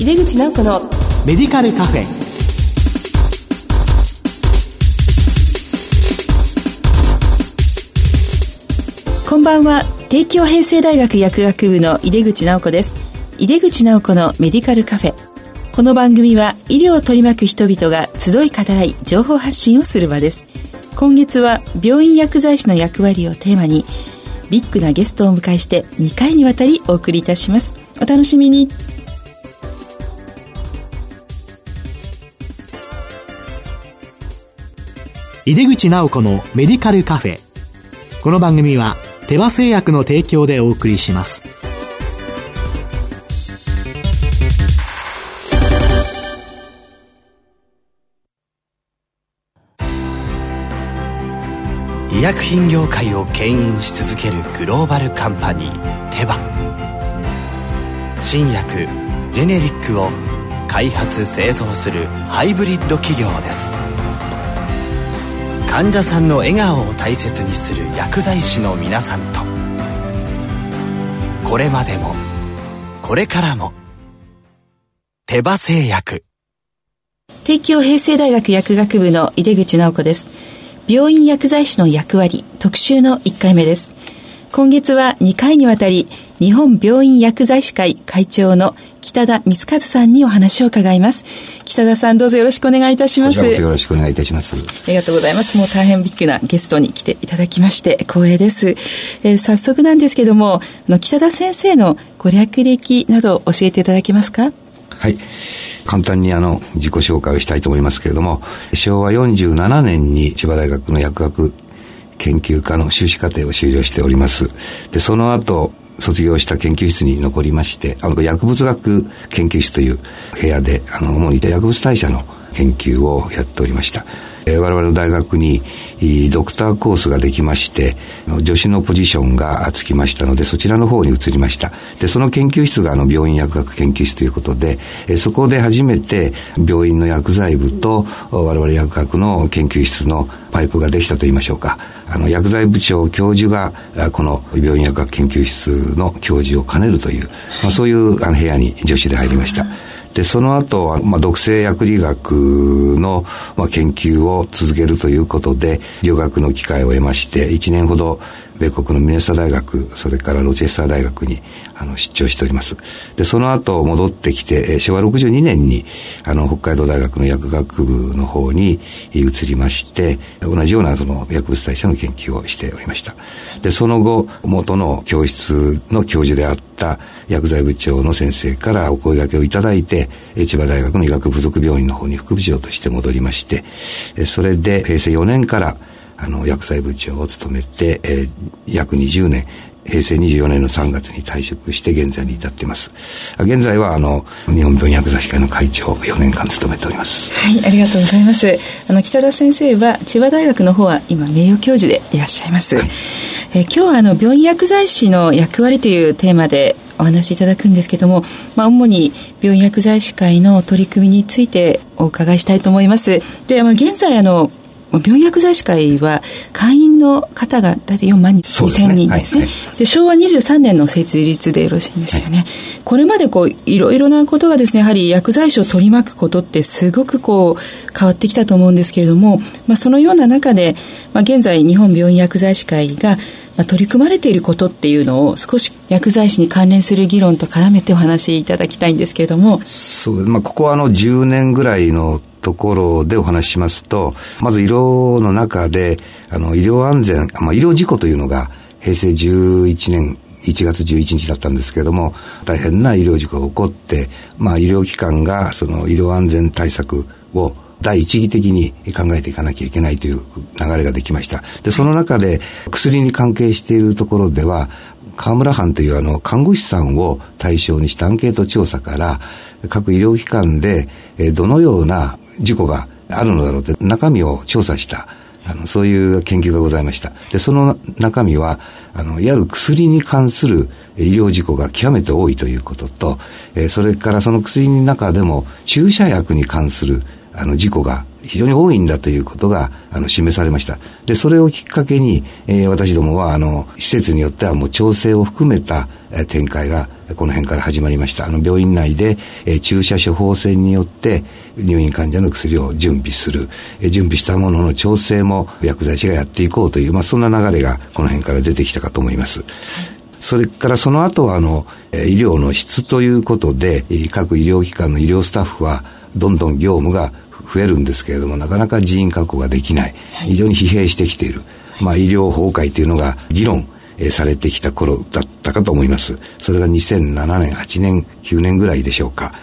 井出口直子のメディカルカフェ。こんばんは。帝京平成大学薬学部の井出口直子です。井出口直子のメディカルカフェ。この番組は医療を取り巻く人々が集い語らい情報発信をする場です。今月は病院薬剤師の役割をテーマにビッグなゲストをお迎えして2回にわたりお送りいたします。お楽しみに井出口直子のメディカルカフェ。この番組は手羽製薬の提供でお送りします。医薬品業界を牽引し続けるグローバルカンパニーテバ。新薬ジェネリックを開発製造するハイブリッド企業です。患者さんの笑顔を大切にする薬剤師の皆さんと。これまでもこれからも手羽製薬。帝京平成大学薬学部の井出口直子です。病院薬剤師の役割特集の1回目です。今月は2回にわたり日本病院薬剤師会会長の北田光和さんにお話を伺います。北田さんどうぞよろしくお願いいたします。よろしくお願いいたします。ありがとうございます。もう大変ビッグなゲストに来ていただきまして光栄です。えー、早速なんですけども、の北田先生のご略歴など教えていただけますか？はい。簡単にあの、自己紹介をしたいと思いますけれども、昭和47年に千葉大学の薬学研究科の修士課程を修了しております。で、その後、卒業した研究室に残りまして、あの、薬物学研究室という部屋で、あの、主に薬物代謝の研究をやっておりました。えー、我々の大学にドクターコースができまして、助手のポジションがつきましたので、そちらの方に移りました。で、その研究室があの病院薬学研究室ということで、えー、そこで初めて病院の薬剤部と我々薬学の研究室のパイプができたと言いましょうか。あの、薬剤部長教授が、この病院薬学研究室の教授を兼ねるという、まあ、そういうあの部屋に助手で入りました。で、その後は、まあ、毒性薬理学の、まあ、研究を続けるということで、留学の機会を得まして、1年ほど米国のミネソタ大学、それからロチェスター大学にあの出張しております。で、その後戻ってきて、昭和62年にあの北海道大学の薬学部の方に移りまして、同じようなその薬物代謝の研究をしておりました。で、その後、元の教室の教授であった薬剤部長の先生からお声掛けをいただいて、千葉大学の医学部属病院の方に副部長として戻りまして、それで平成4年からあの、薬剤部長を務めて、えー、約20年、平成24年の3月に退職して現在に至っています。現在はあの日本病院薬剤師会の会長を4年間務めております。はい、ありがとうございます。あの北田先生は千葉大学の方は今名誉教授でいらっしゃいます。はい、え今日はあの病院薬剤師の役割というテーマでお話しいただくんですけども、まあ、主に病院薬剤師会の取り組みについてお伺いしたいと思います。で、まあ、現在あの病院薬剤師会は会員の方が大体4万2000人ですね。で、ねはい、昭和23年の設立でよろしいんですよね。はい、これまでこう、いろいろなことがですね、やはり薬剤師を取り巻くことってすごくこう、変わってきたと思うんですけれども、まあ、そのような中で、まあ、現在日本病院薬剤師会がまあ、取り組まれていることっていうのを少し薬剤師に関連する議論と絡めてお話しいただきたいんですけれども。そう、まあ、ここはあの10年ぐらいのところでお話ししますと、まず医療の中で、あの、医療安全、まあ、医療事故というのが、平成11年1月11日だったんですけれども、大変な医療事故が起こって、まあ、医療機関がその医療安全対策を第一義的に考えていかなきゃいけないという流れができました。で、その中で薬に関係しているところでは、河村藩というあの看護師さんを対象にしたアンケート調査から各医療機関でどのような事故があるのだろうって中身を調査したあの、そういう研究がございました。で、その中身は、あの、いわゆる薬に関する医療事故が極めて多いということと、えー、それからその薬の中でも注射薬に関するあの事故が非常に多いんだということがあの示されました。で、それをきっかけに、えー、私どもはあの施設によってはもう調整を含めた、えー、展開がこの辺から始まりました。あの病院内で、えー、注射処方箋によって入院患者の薬を準備する、えー、準備したものの調整も薬剤師がやっていこうという、まあ、そんな流れがこの辺から出てきたかと思います。それからその後はあの医療の質ということで各医療機関の医療スタッフはどんどん業務が増えるんですけれどもなかなか人員確保ができない。非常に疲弊してきている、まあ、医療崩壊というのが議論されてきた頃だったかと思います。それが2007年、8年、9年ぐらいでしょうか。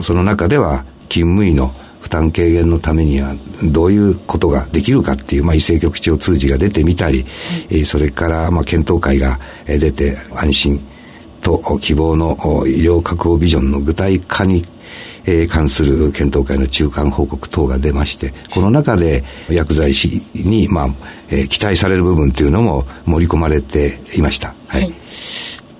その中では、勤務医の負担軽減のためにはどういうことができるかっていう、まあ、医政局長通知が出てみたり、はい、それから、まあ、検討会が出て安心と希望の医療確保ビジョンの具体化にえー、関する検討会の中間報告等が出まして、この中で薬剤師に、まあ、えー、期待される部分っていうのも盛り込まれていました。はい、はい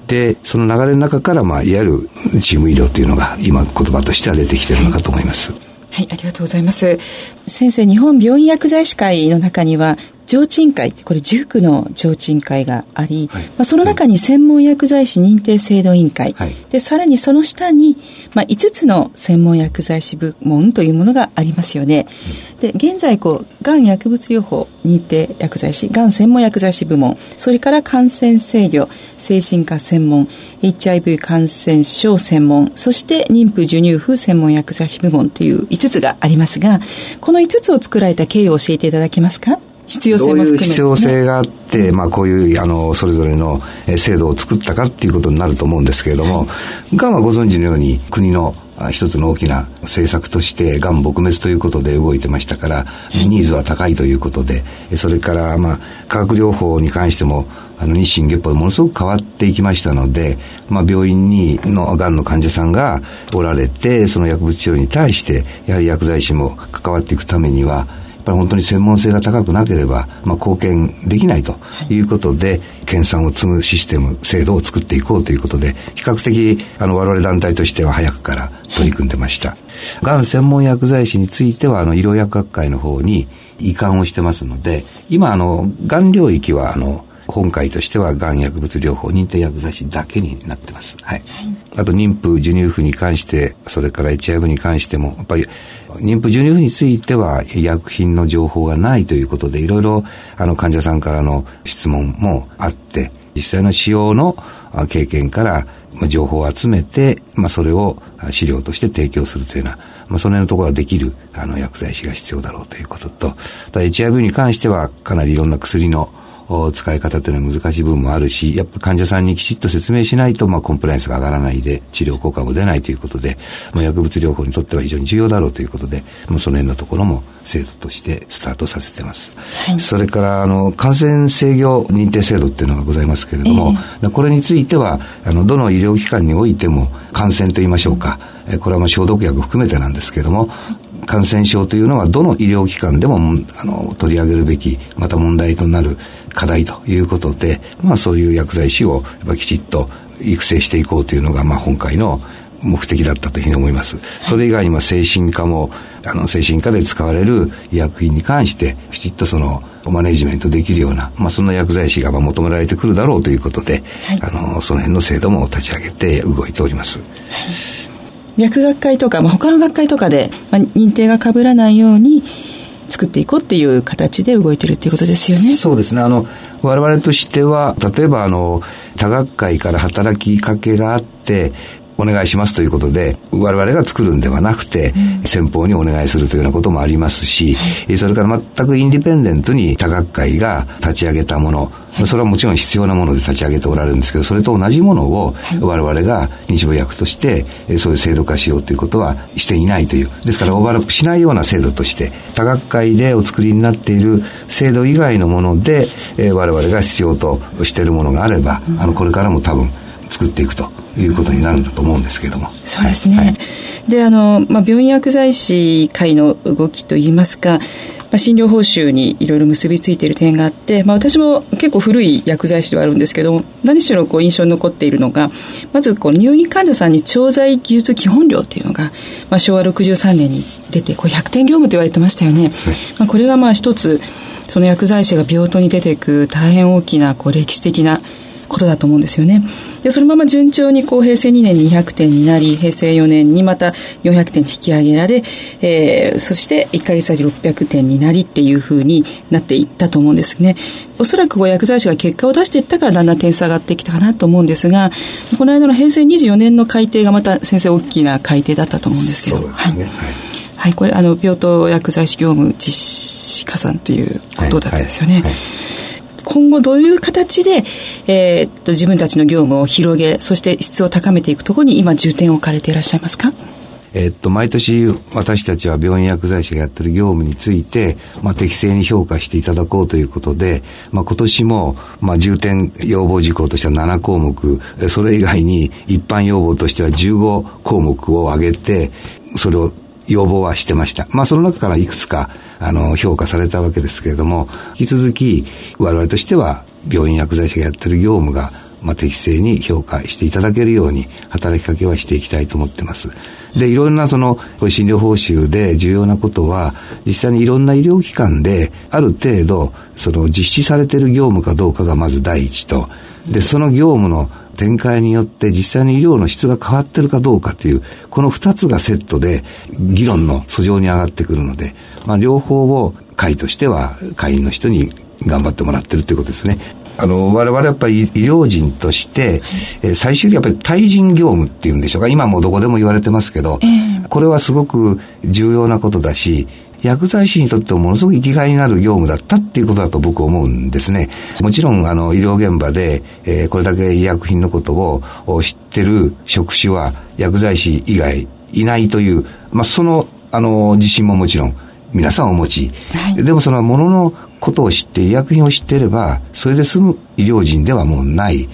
で、その流れの中から、まあ、いわゆるチーム医療というのが今言葉としては出てきているのかと思います。はい、ありがとうございます。先生、日本病院薬剤師会の中には、上鎮会これ19の上鎮会があり、はい、まあ、その中に専門薬剤師認定制度委員会、はい、でさらにその下に、まあ、5つの専門薬剤師部門というものがありますよね、で現在こうがん薬物療法認定薬剤師がん専門薬剤師部門それから感染制御精神科専門 HIV 感染症専門そして妊婦授乳婦専門薬剤師部門という5つがありますがこの5つを作られた経緯を教えていただけますか必要性も含め、ね、どういう必要性があって、まあ、こういうあのそれぞれの制度を作ったかっていうことになると思うんですけれども、がんはご存知のように国の一つの大きな政策としてがん撲滅ということで動いてましたから、ニーズは高いということでそれからまあ化学療法に関してもあの日進月歩でものすごく変わっていきましたので、まあ、病院にのがんの患者さんがおられてその薬物治療に対してやはり薬剤師も関わっていくためにはぱり本当に専門性が高くなければ、まあ、貢献できないということで、研鑽を積むシステム、制度を作っていこうということで、比較的、あの、我々団体としては早くから取り組んでました。がん専門薬剤師については、あの、医療薬学会の方に移管をしてますので、今、あの、がん領域は、あの、本会としては、がん薬物療法認定薬剤師だけになってます。はい。はい、あと、妊婦、授乳婦に関して、それから HIV に関しても、やっぱり、妊婦授乳婦については医薬品の情報がないということで、いろいろあの患者さんからの質問もあって、実際の使用の経験から情報を集めて、まあ、それを資料として提供するというような、まあ、その辺のところができるあの薬剤師が必要だろうということと、ただ HIV に関してはかなりいろんな薬の使い方というのは難しい部分もあるし、やっぱ患者さんにきちっと説明しないと、まあ、コンプライアンスが上がらないで、治療効果も出ないということで、まあ、薬物療法にとっては非常に重要だろうということで、もうその辺のところも制度としてスタートさせてます。はい、それから、あの、感染制御認定制度っていうのがございますけれども、えー、これについては、あの、どの医療機関においても、感染と言いましょうか、うん、これはまあ消毒薬含めてなんですけれども、感染症というのはどの医療機関でもあの取り上げるべき、また問題となる課題ということで、まあそういう薬剤師をやっぱきちっと育成していこうというのが、まあ今回の目的だったというふうに思います。それ以外にも精神科も、あの、精神科で使われる医薬品に関して、きちっとその、マネジメントできるような、まあ、そんな薬剤師がまあ求められてくるだろうということで、はい、あの、その辺の制度も立ち上げて動いております。はい薬学会とか、まあ、他の学会とかで、まあ、認定がかぶらないように作っていこうっていう形で動いてるっていうことですよね。そうですね。あの、我々としては、例えばあの、多学会から働きかけがあって、お願いしますということで、我々が作るんではなくて、うん、先方にお願いするというようなこともありますし、はい、それから全くインディペンデントに多学会が立ち上げたもの、はい、それはもちろん必要なもので立ち上げておられるんですけど、それと同じものを我々が日母薬として、そういう制度化しようということはしていないという。ですからオーバーラップしないような制度として、多学会でお作りになっている制度以外のもので、我々が必要としているものがあれば、あの、これからも多分、作っていくということになるんだと思うんですけれども。そうですね。はい、で、あの、まあ、病院薬剤師会の動きといいますか、まあ、診療報酬にいろいろ結びついている点があって、まあ、私も結構古い薬剤師ではあるんですけど何しろこう印象に残っているのがまずこう入院患者さんに調剤技術基本料というのが、まあ、昭和63年に出てこう100点業務と言われてましたよね。まあ、これがまあ一つその薬剤師が病棟に出ていく大変大きなこう歴史的なことだと思うんですよね。で、そのまま順調にこう平成2年に200点になり、平成4年にまた400点引き上げられ、えー、そして1ヶ月先600点になりっていうふうになっていったと思うんですね。おそらく薬剤師が結果を出していったからだんだん点数上がってきたかなと思うんですが、この間の平成24年の改定がまた先生大きな改定だったと思うんですけど。そうですね。はい。はい、これあの病棟薬剤師業務実施加算ということだったんですよね。はいはい今後どういう形で、えー、っと自分たちの業務を広げ、そして質を高めていくところに今重点を置かれていらっしゃいますか？えっと、毎年私たちは病院薬剤師がやってる業務について、まあ、適正に評価していただこうということで、まあ、今年も、まあ、重点要望事項としては7項目、それ以外に一般要望としては15項目を挙げて、それを要望はしてました。まあその中からいくつか、あの、評価されたわけですけれども、引き続き我々としては病院薬剤師がやってる業務がまあ、適正に評価していただけるように働きかけはしていきたいと思ってます。で、いろんなその診療報酬で重要なことは、実際にいろんな医療機関である程度、その実施されている業務かどうかがまず第一と、で、その業務の展開によって実際に医療の質が変わってるかどうかという、この二つがセットで議論の訴状に上がってくるので、まあ、両方を会としては会員の人に頑張ってもらってるということですね。あの、我々やっぱり医療人として、え最終的にやっぱり対人業務っていうんでしょうか。今もどこでも言われてますけど、えー、これはすごく重要なことだし、薬剤師にとってもものすごく生きがいになる業務だったっていうことだと僕思うんですね。もちろん、あの、医療現場で、えー、これだけ医薬品のことを知ってる職種は薬剤師以外いないという、まあ、その、あの、自信ももちろん皆さんお持ち。はい、でもそのもののことを知って医薬品を知っていれば、それで済む医療人ではもうない。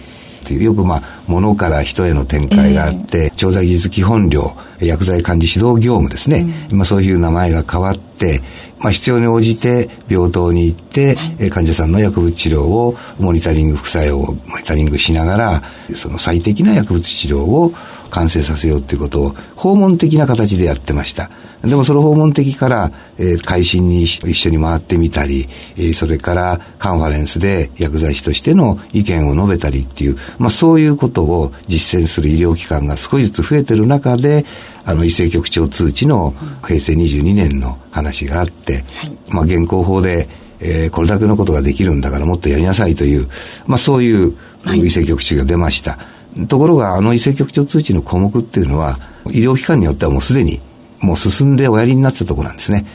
いうよくまあ、物から人への展開があって、えー、調剤技術基本料、薬剤管理指導業務ですね。うん、まあそういう名前が変わって、まあ必要に応じて病棟に行って、はい、患者さんの薬物治療をモニタリング、副作用をモニタリングしながら、その最適な薬物治療を完成させようっていうことを訪問的な形でやってました。でもその訪問的から、えー、会心に一緒に回ってみたり、えー、それからカンファレンスで薬剤師としての意見を述べたりっていう、まあそういうことを実践する医療機関が少しずつ増えてる中で、あの、医政局長通知の平成22年の話があって、はい、まあ現行法で、えー、これだけのことができるんだからもっとやりなさいという、まあそういう医政局長が出ました。はいところが、あの医政局長通知の項目っていうのは、医療機関によってはもうすでに、もう進んでおやりになってたところなんですね。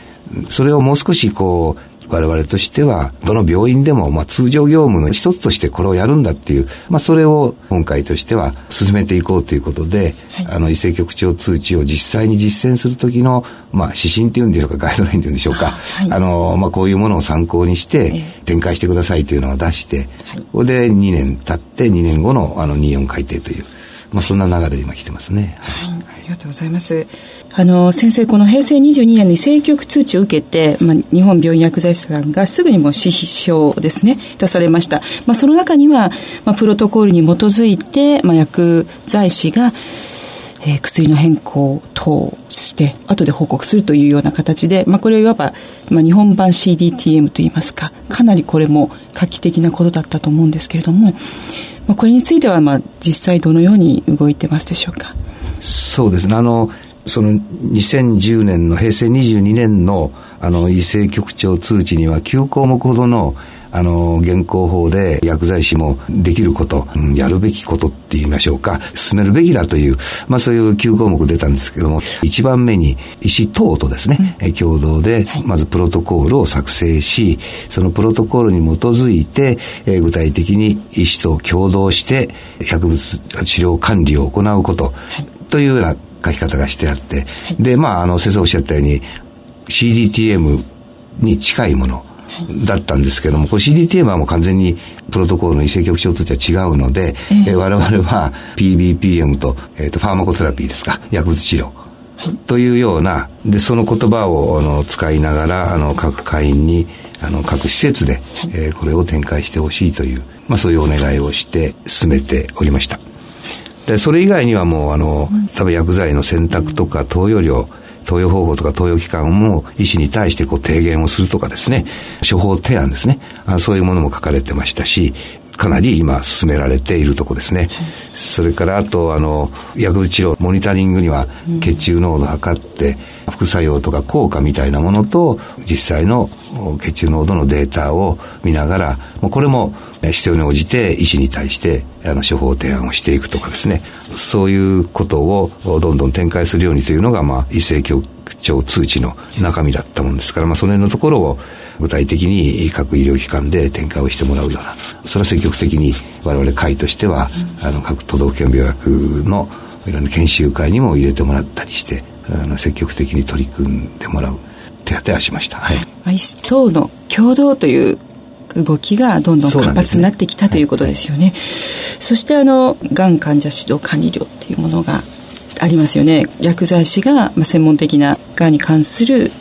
それをもう少しこう、我々としては、どの病院でも、まあ、通常業務の一つとしてこれをやるんだっていう、まあ、それを今回としては進めていこうということで、はい、あの、医政局長通知を実際に実践するときの、まあ、指針っていうんでしょうか、ガイドラインっていうんでしょうか、はい、あの、まあ、こういうものを参考にして展開してくださいというのを出して、はい、これで2年経って2年後のあの24改定という、まあ、そんな流れで今来てますね。はい、ありがとうございます。あの、先生、この平成22年に政局通知を受けて、まあ、日本病院薬剤師さんがすぐにも指標ですね、出されました。まあ、その中には、まあ、プロトコールに基づいて、まあ、薬剤師が、えー、薬の変更等して、後で報告するというような形で、まあ、これをいわば、まあ、日本版 CDTM といいますか、かなりこれも画期的なことだったと思うんですけれども、まあ、これについては、まあ、実際どのように動いてますでしょうか？そうですね。あの、その2010年の平成22年のあの、異性局長通知には9項目ほどのあの、現行法で薬剤師もできること、うん、やるべきことって言いましょうか、進めるべきだという、まあそういう9項目出たんですけども、一番目に医師等とですね、うん、共同で、まずプロトコールを作成し、そのプロトコールに基づいて、えー、具体的に医師と共同して薬物治療管理を行うこと、というような書き方がしてあって、で、まあ、あの、先生おっしゃったように、CDTM に近いもの、だったんですけども、これ CDTM はもう完全にプロトコールの異性局長としては違うので、えー、我々は PBPM と,、えーと、ファーマコセラピーですか、薬物治療。というような、で、その言葉をあの使いながら、あの、各会員に、あの、各施設で、はい、えー、これを展開してほしいという、まあそういうお願いをして進めておりました。で、それ以外にはもう、あの、多分薬剤の選択とか投与量、投与方法とか投与期間も医師に対してこう提言をするとかですね、処方提案ですね、あそういうものも書かれてましたし、かなり今進められているとこですね。はい、それからあと、あの、薬物治療、モニタリングには血中濃度を測って、副作用とか効果みたいなものと、実際の血中濃度のデータを見ながら、もうこれも必要に応じて医師に対してあの処方提案をしていくとかですね、そういうことをどんどん展開するようにというのが、まあ、医政局長通知の中身だったもんですから、まあ、その辺のところを具体的に各医療機関で展開をしてもらうような、それは積極的に我々会としては、あの各都道府県病薬のいろんな研修会にも入れてもらったりして、あの積極的に取り組んでもらう手当てはしました。はい。医師等の共同という動きがどんどん活発になってきた、ね、ということですよね。はい、そしてあの、がん患者指導管理料っていうものがありますよね。薬剤師が、まあ、専門的ながんに関する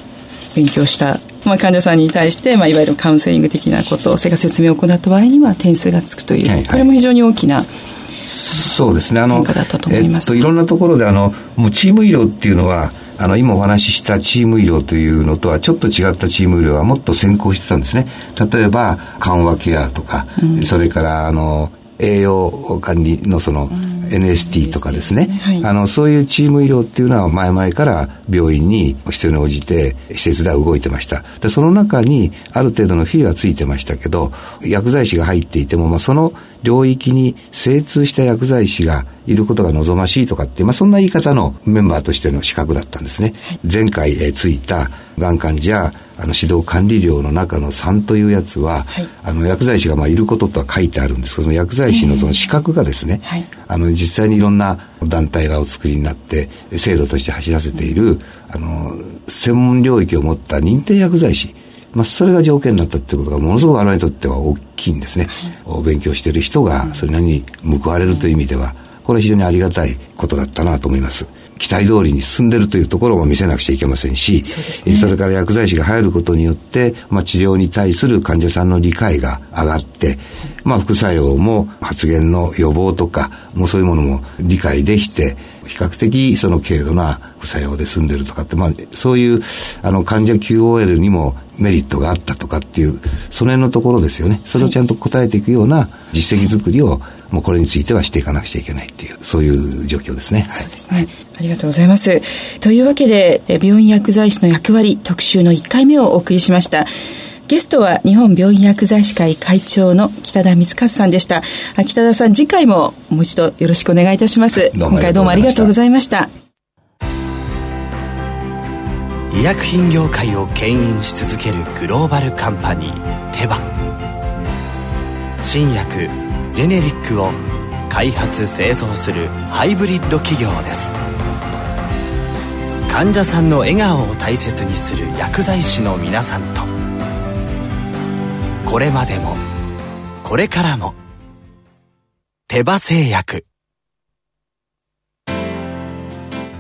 勉強したまあ、患者さんに対して、まあ、いわゆるカウンセリング的なことをそれから説明を行った場合には点数がつくという、はいはい、これも非常に大きなそうですね。あのえっと、いろんなところであのもうチーム医療っていうのはあの今お話ししたチーム医療というのとはちょっと違ったチーム医療はもっと先行してたんですね。例えば緩和ケアとか、うん、それからあの栄養管理のその、うん NST とかですね、はい、あのそういうチーム医療っていうのは前々から病院に必要に応じて施設では動いてました。でその中にある程度のフィーはついてましたけど薬剤師が入っていても、まあ、その領域に精通した薬剤師がいることが望ましいとかって、まあ、そんな言い方のメンバーとしての資格だったんですね。はい、前回、えー、ついたがん患者あの指導管理料の中の3というやつは、はい、あの薬剤師がまあいることとは書いてあるんですけど薬剤師のその資格がですね、はい、あの実際にいろんな団体がお作りになって制度として走らせている、うん、あの専門領域を持った認定薬剤師。まあ、それが条件になったってことがものすごく我々にとっては大きいんですね。はい、勉強している人がそれなりに報われるという意味では、これは非常にありがたいことだったなと思います。期待通りに進んでるというところも見せなくちゃいけませんし、そ,、ね、それから薬剤師が入ることによって、まあ、治療に対する患者さんの理解が上がって、まあ、副作用も発現の予防とか、もうそういうものも理解できて、比較的その軽度な副作用で済んでるとかって、まあ、そういうあの患者 QOL にもメリットがあったとかっていう、その辺のところですよね。それをちゃんと答えていくような実績作りを、もうこれについてはしていかなくちゃいけないっていう、そういう状況ですね。そうですね。ありがとうございます。というわけで、病院薬剤師の役割特集の1回目をお送りしました。ゲストは日本病院薬剤師会会長の北田光和さんでした。北田さん、次回ももう一度よろしくお願いいたします。今回どうもありがとうございました。医薬品業界を牽引し続けるグローバルカンパニーテバ新薬ジェネリックを開発製造するハイブリッド企業です患者さんの笑顔を大切にする薬剤師の皆さんとこれまでも。これからも。手羽製薬。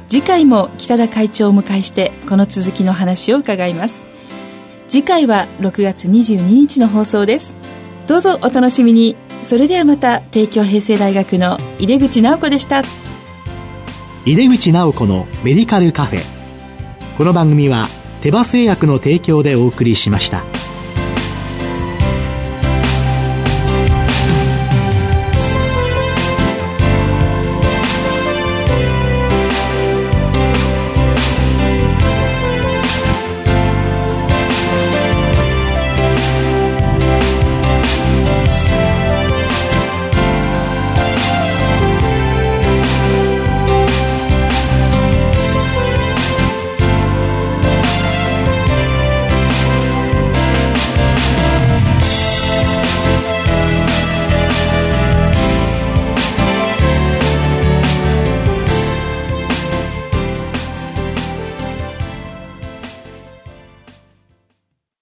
次回も北田会長を迎えしてこの続きの話を伺います。次回は6月22日の放送です。どうぞお楽しみに。それではまた帝京平成大学の井出口直子でした。井出口直子のメディカルカフェ。この番組は手羽製薬の提供でお送りしました。